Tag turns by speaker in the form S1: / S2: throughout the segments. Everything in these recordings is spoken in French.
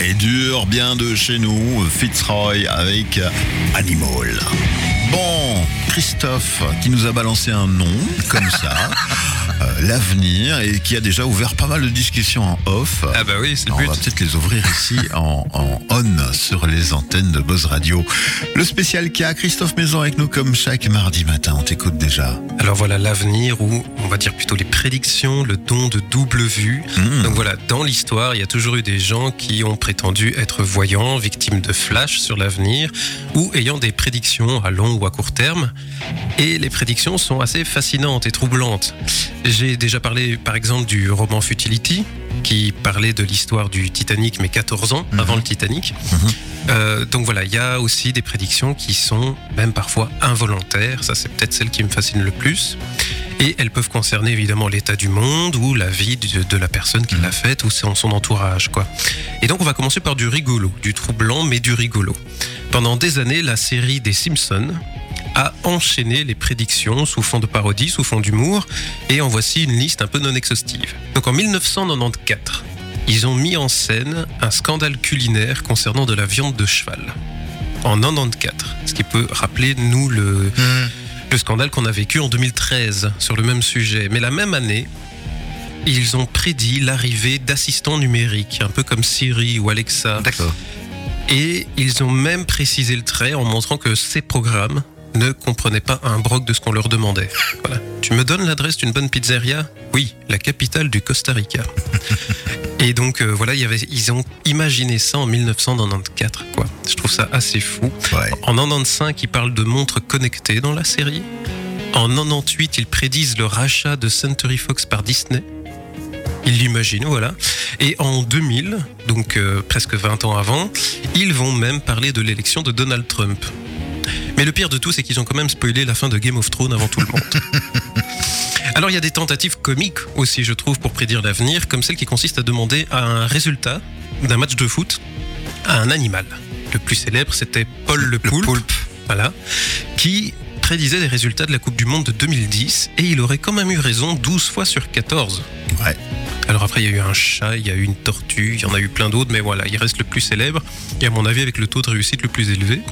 S1: et dur, bien de chez nous, Fitzroy avec Animal. Bon, Christophe qui nous a balancé un nom comme ça, l'avenir, et qui a déjà ouvert pas mal de discussions en off.
S2: Ah bah oui, c'est le
S1: On
S2: but.
S1: va peut-être les ouvrir ici en, en on sur les antennes de Buzz Radio. Le spécial K, Christophe Maison avec nous comme chaque mardi matin. On t'écoute déjà.
S2: Alors voilà l'avenir ou on va dire plutôt les prédictions, le don de double vue.
S1: Mmh.
S2: Donc voilà, dans l'histoire, il y a toujours eu des gens qui ont prétendu être voyants, victimes de flash sur l'avenir ou ayant des prédictions à long ou à court terme. Et les prédictions sont assez fascinantes et troublantes. J'ai déjà parlé par exemple du roman Futility qui parlait de l'histoire du Titanic mais 14 ans
S1: Mhm.
S2: avant le Titanic.
S1: Mhm.
S2: Euh, donc voilà, il y a aussi des prédictions qui sont même parfois involontaires. Ça, c'est peut-être celle qui me fascine le plus. Et elles peuvent concerner évidemment l'état du monde ou la vie de, de la personne qui l'a faite ou son, son entourage. quoi. Et donc on va commencer par du rigolo, du troublant mais du rigolo. Pendant des années, la série des Simpsons a enchaîné les prédictions sous fond de parodie, sous fond d'humour, et en voici une liste un peu non exhaustive. Donc en 1994, ils ont mis en scène un scandale culinaire concernant de la viande de cheval. En 94, ce qui peut rappeler, nous, le, le scandale qu'on a vécu en 2013 sur le même sujet. Mais la même année, ils ont prédit l'arrivée d'assistants numériques, un peu comme Siri ou Alexa.
S3: D'accord.
S2: Et ils ont même précisé le trait en montrant que ces programmes ne comprenaient pas un broc de ce qu'on leur demandait. Voilà. Tu me donnes l'adresse d'une bonne pizzeria? Oui, la capitale du Costa Rica. Et donc euh, voilà, il y avait, ils ont imaginé ça en 1994. Quoi. Je trouve ça assez fou.
S1: Ouais.
S2: En 95, ils parlent de montres connectées dans la série. En 98, ils prédisent le rachat de Century Fox par Disney. Ils l'imaginent, voilà. Et en 2000, donc euh, presque 20 ans avant, ils vont même parler de l'élection de Donald Trump. Mais le pire de tout, c'est qu'ils ont quand même spoilé la fin de Game of Thrones avant tout le monde. Alors il y a des tentatives comiques aussi, je trouve, pour prédire l'avenir, comme celle qui consiste à demander un résultat d'un match de foot à un animal. Le plus célèbre, c'était Paul le Poulpe, voilà, qui prédisait les résultats de la Coupe du Monde de 2010 et il aurait quand même eu raison 12 fois sur 14.
S1: Ouais.
S2: Alors après, il y a eu un chat, il y a eu une tortue, il y en a eu plein d'autres, mais voilà, il reste le plus célèbre et à mon avis avec le taux de réussite le plus élevé.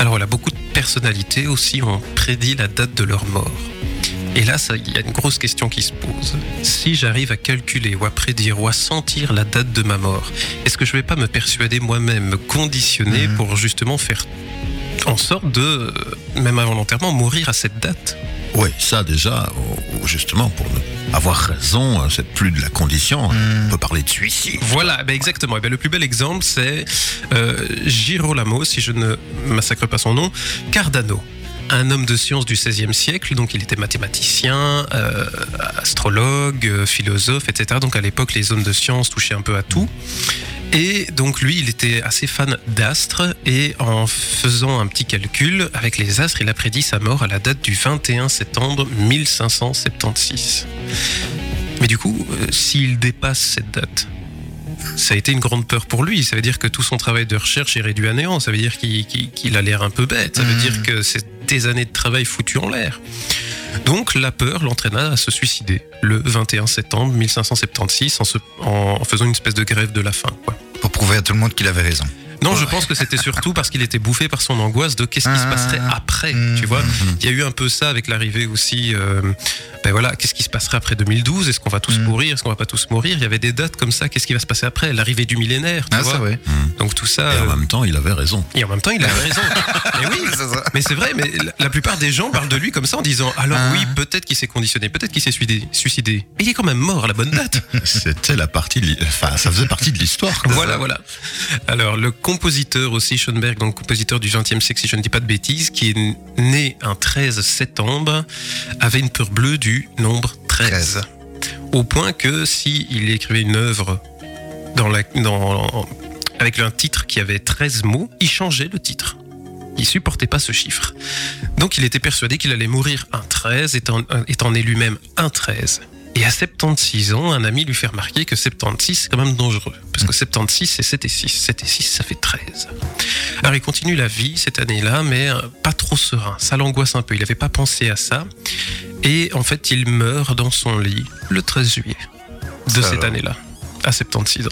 S2: Alors voilà, beaucoup de personnalités aussi ont prédit la date de leur mort. Et là, il y a une grosse question qui se pose. Si j'arrive à calculer ou à prédire ou à sentir la date de ma mort, est-ce que je vais pas me persuader moi-même, me conditionner
S1: Mhm.
S2: pour justement faire en sorte de, euh, même involontairement, mourir à cette date?
S1: Oui, ça déjà, justement, pour ne avoir raison, euh, c'est plus de la condition.
S3: Hmm.
S1: On peut parler de suicide.
S2: Voilà, ben exactement. Eh ben, le plus bel exemple, c'est euh, Girolamo, si je ne massacre pas son nom, Cardano. Un homme de science du XVIe siècle, donc il était mathématicien, euh, astrologue, euh, philosophe, etc. Donc à l'époque, les hommes de science touchaient un peu à tout. Et donc lui, il était assez fan d'astres et en faisant un petit calcul avec les astres, il a prédit sa mort à la date du 21 septembre 1576. Mais du coup, euh, s'il dépasse cette date, ça a été une grande peur pour lui. Ça veut dire que tout son travail de recherche est réduit à néant. Ça veut dire qu'il a l'air un peu bête. Ça veut
S3: Mhm.
S2: dire que c'est des années de travail foutues en l'air. Donc la peur l'entraîna à se suicider le 21 septembre 1576 en, faisant une espèce de grève de la faim.
S3: Pour prouver à tout le monde qu'il avait raison.
S2: Non, je pense que c'était surtout parce qu'il était bouffé par son angoisse de qu'est-ce qui se
S3: Ah.
S2: passerait après,
S3: Mhm.
S2: tu vois. Il y a eu un peu ça avec l'arrivée aussi. euh, ben voilà, qu'est-ce qui se passerait après 2012 Est-ce qu'on va tous
S3: Mhm.
S2: mourir? Est-ce qu'on va pas tous mourir? Il y avait des dates comme ça. Qu'est-ce qui va se passer après? L'arrivée du millénaire, tu
S3: Ah,
S2: vois.
S3: ça, ouais.
S2: Donc tout ça.
S1: Et en
S2: euh,
S1: même temps, il avait raison.
S2: et en même temps, il avait raison. Mais oui,
S3: C'est ça.
S2: mais c'est vrai, mais la- plupart des gens parlent de lui comme ça en disant alors
S3: Ah.
S2: oui, peut-être qu'il s'est conditionné, peut-être qu'il s'est suicidé, suicidé. Mais il est quand même mort à la bonne date.
S1: C'était la partie, enfin, ça faisait partie de l'histoire.
S2: voilà, voilà. Alors, le compositeur aussi, Schoenberg, donc compositeur du 20e siècle, si je ne dis pas de bêtises, qui est né un 13 septembre, avait une peur bleue du nombre 13. Au point que si il écrivait une œuvre dans la, dans, avec un titre qui avait 13 mots, il changeait le titre. Il supportait pas ce chiffre. Donc il était persuadé qu'il allait mourir un 13, étant, étant né lui-même un 13. Et à 76 ans, un ami lui fait remarquer que 76, c'est quand même dangereux. Parce que 76, c'est 7 et 6. 7 et 6, ça fait 13. Alors il continue la vie cette année-là, mais euh, pas trop serein. Ça l'angoisse un peu. Il n'avait pas pensé à ça. Et en fait, il meurt dans son lit le 13 juillet de
S3: Ça
S2: cette année-là, à 76 ans.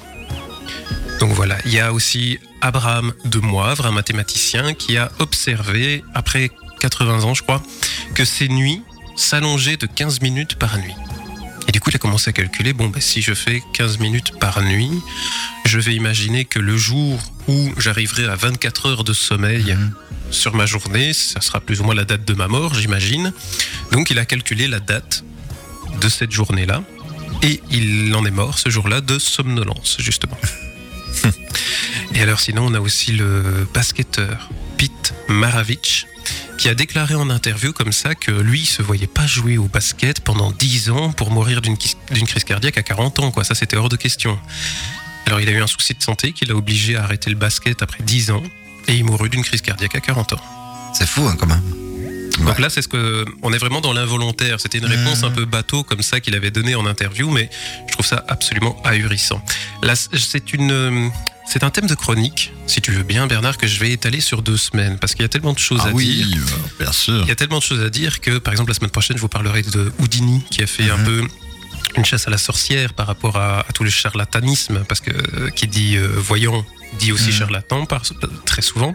S2: Donc voilà, il y a aussi Abraham de Moivre, un mathématicien, qui a observé, après 80 ans je crois, que ces nuits s'allongeaient de 15 minutes par nuit. Et du coup, il a commencé à calculer, bon, ben, si je fais 15 minutes par nuit, je vais imaginer que le jour où j'arriverai à 24 heures de sommeil
S3: Mhm.
S2: sur ma journée, ça sera plus ou moins la date de ma mort, j'imagine. Donc il a calculé la date de cette journée-là. Et il en est mort ce jour-là de somnolence, justement. Et alors sinon, on a aussi le basketteur Pete Maravich qui a déclaré en interview comme ça que lui, il se voyait pas jouer au basket pendant 10 ans pour mourir d'une crise cardiaque à 40 ans. Quoi. Ça, c'était hors de question. Alors, il a eu un souci de santé qui l'a obligé à arrêter le basket après 10 ans et il mourut d'une crise cardiaque à 40 ans.
S3: C'est fou, hein, quand même.
S2: Donc là, c'est ce que on est vraiment dans l'involontaire. C'était une réponse
S3: Mmh.
S2: un peu bateau comme ça qu'il avait donnée en interview, mais je trouve ça absolument ahurissant. Là, c'est une, euh, c'est un thème de chronique, si tu veux bien, Bernard, que je vais étaler sur deux semaines, parce qu'il y a tellement de choses
S1: Ah
S2: à
S1: oui,
S2: dire.
S1: bien sûr.
S2: Il y a tellement de choses à dire que, par exemple, la semaine prochaine, je vous parlerai de Houdini, qui a fait un
S3: Mhm.
S2: peu une chasse à la sorcière par rapport à, à tout le charlatanisme, parce que euh, qui dit euh, voyant dit aussi
S3: Mhm.
S2: charlatan par, très souvent.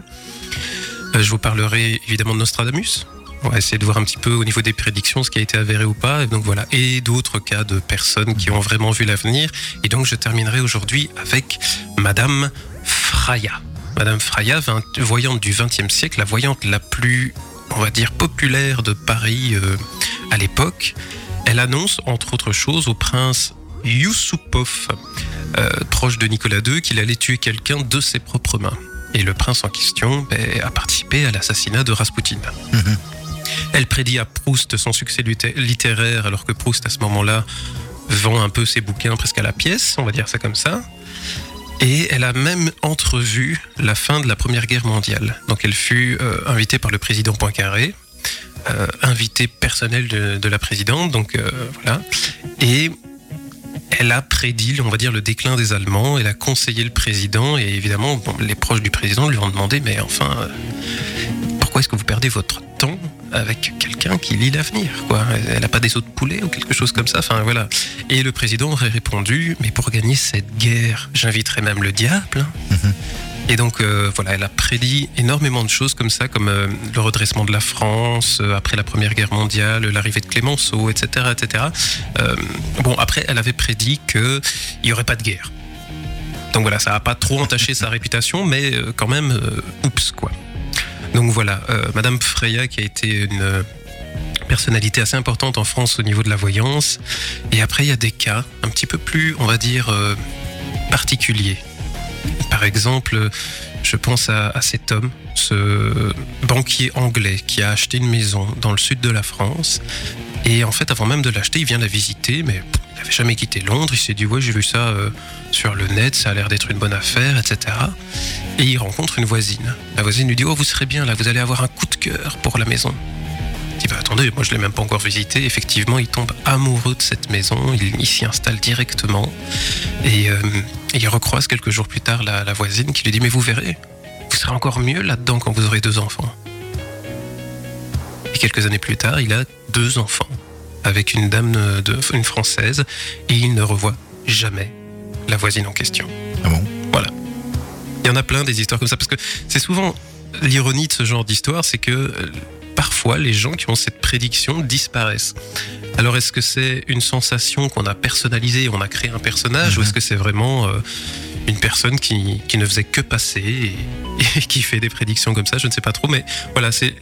S2: Euh, je vous parlerai évidemment de Nostradamus. On va essayer de voir un petit peu au niveau des prédictions ce qui a été avéré ou pas. Et donc voilà. Et d'autres cas de personnes qui ont vraiment vu l'avenir. Et donc je terminerai aujourd'hui avec Madame Fraya. Madame Fraya, voyante du XXe siècle, la voyante la plus, on va dire, populaire de Paris euh, à l'époque. Elle annonce, entre autres choses, au prince Yusupov, euh, proche de Nicolas II, qu'il allait tuer quelqu'un de ses propres mains. Et le prince en question ben, a participé à l'assassinat de Rasputin.
S3: Mhm.
S2: Elle prédit à Proust son succès littéraire, alors que Proust, à ce moment-là, vend un peu ses bouquins presque à la pièce, on va dire ça comme ça. Et elle a même entrevu la fin de la Première Guerre mondiale. Donc elle fut euh, invitée par le président Poincaré, euh, invitée personnelle de, la présidente, donc euh, voilà. Et elle a prédit, on va dire, le déclin des Allemands. Elle a conseillé le président, et évidemment, les proches du président lui ont demandé, mais enfin, pourquoi est-ce que vous perdez votre temps avec quelqu'un qui lit l'avenir quoi Elle n'a pas des os de poulet ou quelque chose comme ça. Enfin voilà. Et le président aurait répondu mais pour gagner cette guerre, j'inviterai même le diable. hein.
S3: Mhm.
S2: Et donc euh, voilà, elle a prédit énormément de choses comme ça, comme euh, le redressement de la France euh, après la Première Guerre mondiale, l'arrivée de Clémenceau, etc., etc. Bon après, elle avait prédit qu'il n'y aurait pas de guerre. Donc voilà, ça n'a pas trop entaché sa réputation, mais quand même, oups quoi. Donc voilà, euh, Madame Freya qui a été une euh, personnalité assez importante en France au niveau de la voyance. Et après, il y a des cas un petit peu plus, on va dire, euh, particuliers. Par exemple, je pense à, cet homme, ce banquier anglais qui a acheté une maison dans le sud de la France. Et en fait, avant même de l'acheter, il vient la visiter, mais il n'avait jamais quitté Londres. Il s'est dit, ouais, j'ai vu ça euh, sur le net, ça a l'air d'être une bonne affaire, etc. Et il rencontre une voisine. La voisine lui dit, oh, vous serez bien là, vous allez avoir un coup de cœur pour la maison. Il dit, bah, attendez, moi je l'ai même pas encore visité. Effectivement, il tombe amoureux de cette maison, il, il s'y installe directement. Et euh, il recroise quelques jours plus tard la, la voisine qui lui dit, mais vous verrez, vous serez encore mieux là-dedans quand vous aurez deux enfants. Et quelques années plus tard, il a deux enfants avec une dame, de, une française, et il ne revoit jamais la voisine en question.
S3: Ah bon?
S2: Il y en a plein des histoires comme ça, parce que c'est souvent l'ironie de ce genre d'histoire, c'est que parfois les gens qui ont cette prédiction disparaissent. Alors est-ce que c'est une sensation qu'on a personnalisée, on a créé un personnage, ou
S3: Mhm.
S2: est-ce que c'est vraiment euh, une personne qui, qui ne faisait que passer et, et qui fait des prédictions comme ça? Je ne sais pas trop, mais voilà, c'est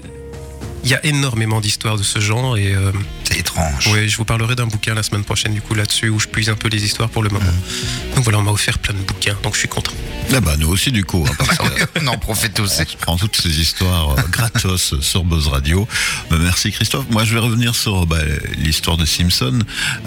S2: il y a énormément d'histoires de ce genre et euh,
S3: C'est étrange.
S2: ouais, je vous parlerai d'un bouquin la semaine prochaine du coup là-dessus où je puise un peu les histoires pour le moment. Donc voilà, on m'a offert plein de bouquins, donc je suis content.
S1: Ah bah nous aussi du coup. hein, parce que
S3: On en profite aussi.
S1: on prend toutes ces histoires euh, gratos sur Buzz Radio. Bah, merci Christophe. Moi je vais revenir sur bah, l'histoire de Simpson.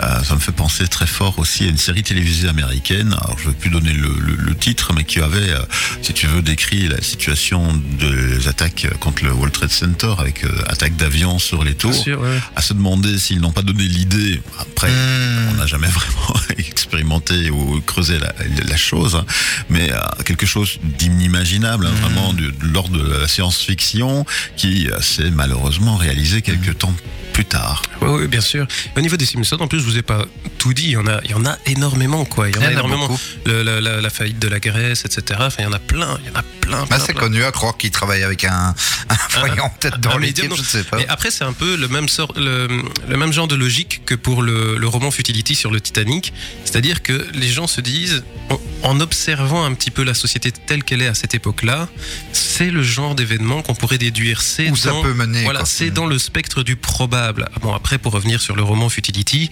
S1: Euh, ça me fait penser très fort aussi à une série télévisée américaine. Alors je ne vais plus donner le, le- le titre, mais qui avait, si tu veux, décrit la situation des attaques contre le World Trade Center avec attaque d'avions sur les tours.
S2: sûr, ouais.
S1: À se demander s'ils n'ont pas donné l'idée. Après,
S3: Hmm.
S1: on n'a jamais vraiment expérimenté ou creusé la, la chose, hein. mais euh, quelque chose d'inimaginable, hein,
S3: Mhm.
S1: vraiment de, de l'ordre de la science-fiction, qui s'est malheureusement réalisé quelques temps plus tard.
S2: Oui, bien sûr. Au niveau des Simpsons, en plus, je vous ai pas tout dit. Il y en a, il y en a énormément, quoi. Il y en a, énormément. Le- la, la- la faillite de la Grèce, etc. Enfin, il y en a plein, il y en a plein.
S3: Bah, c'est connu à croire qu'il travaille avec un, un voyant peut-être dans l'équipe,
S2: médium,
S3: je ne sais pas.
S2: Mais après, c'est un peu le même, sort, le, le même genre de logique que pour le, le roman Futility sur le Titanic. C'est-à-dire que les gens se disent, en, en observant un petit peu la société telle qu'elle est à cette époque-là, c'est le genre d'événement qu'on pourrait déduire. C'est
S3: Où ça
S2: dans-
S3: peut mener.
S2: Voilà,
S3: quoi.
S2: c'est dans le spectre du probable. Bon, après, pour revenir sur le roman Futility,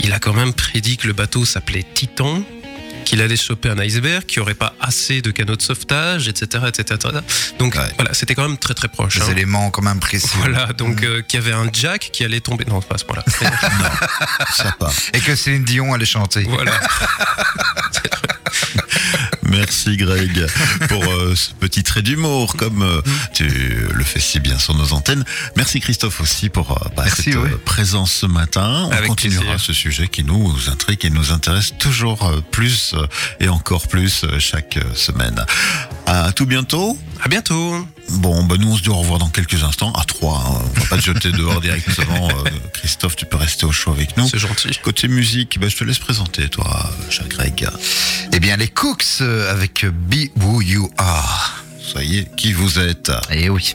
S2: il a quand même prédit que le bateau s'appelait Titan, qu'il allait choper un iceberg, qu'il n'y aurait pas assez de canaux de sauvetage, etc. etc. Donc
S3: Ouais.
S2: voilà, c'était quand même très très proche.
S3: Des
S2: hein.
S3: éléments quand même précis.
S2: Voilà, donc euh, qu'il y avait un Jack qui allait tomber. Non, pas à ce point-là.
S3: Et que Céline Dion allait chanter.
S2: voilà.
S1: Merci Greg pour euh, ce petit trait d'humour comme euh, tu le fais si bien sur nos antennes. Merci Christophe aussi pour euh, bah,
S3: Merci,
S1: cette
S3: oui.
S1: présence ce matin. On
S2: Avec
S1: continuera
S2: plaisir.
S1: ce sujet qui nous intrigue et nous intéresse toujours plus et encore plus chaque semaine. À tout bientôt.
S2: À bientôt.
S1: Bon, bah nous on se dit au revoir dans quelques instants. À trois, hein. on va pas te jeter dehors directement. Euh, Christophe, tu peux rester au chaud avec nous.
S2: C'est gentil.
S1: Côté musique, bah, je te laisse présenter toi, cher Greg.
S3: Eh bien, les Cooks euh, avec Be Who You Are.
S1: Soyez qui vous êtes?
S3: Eh oui.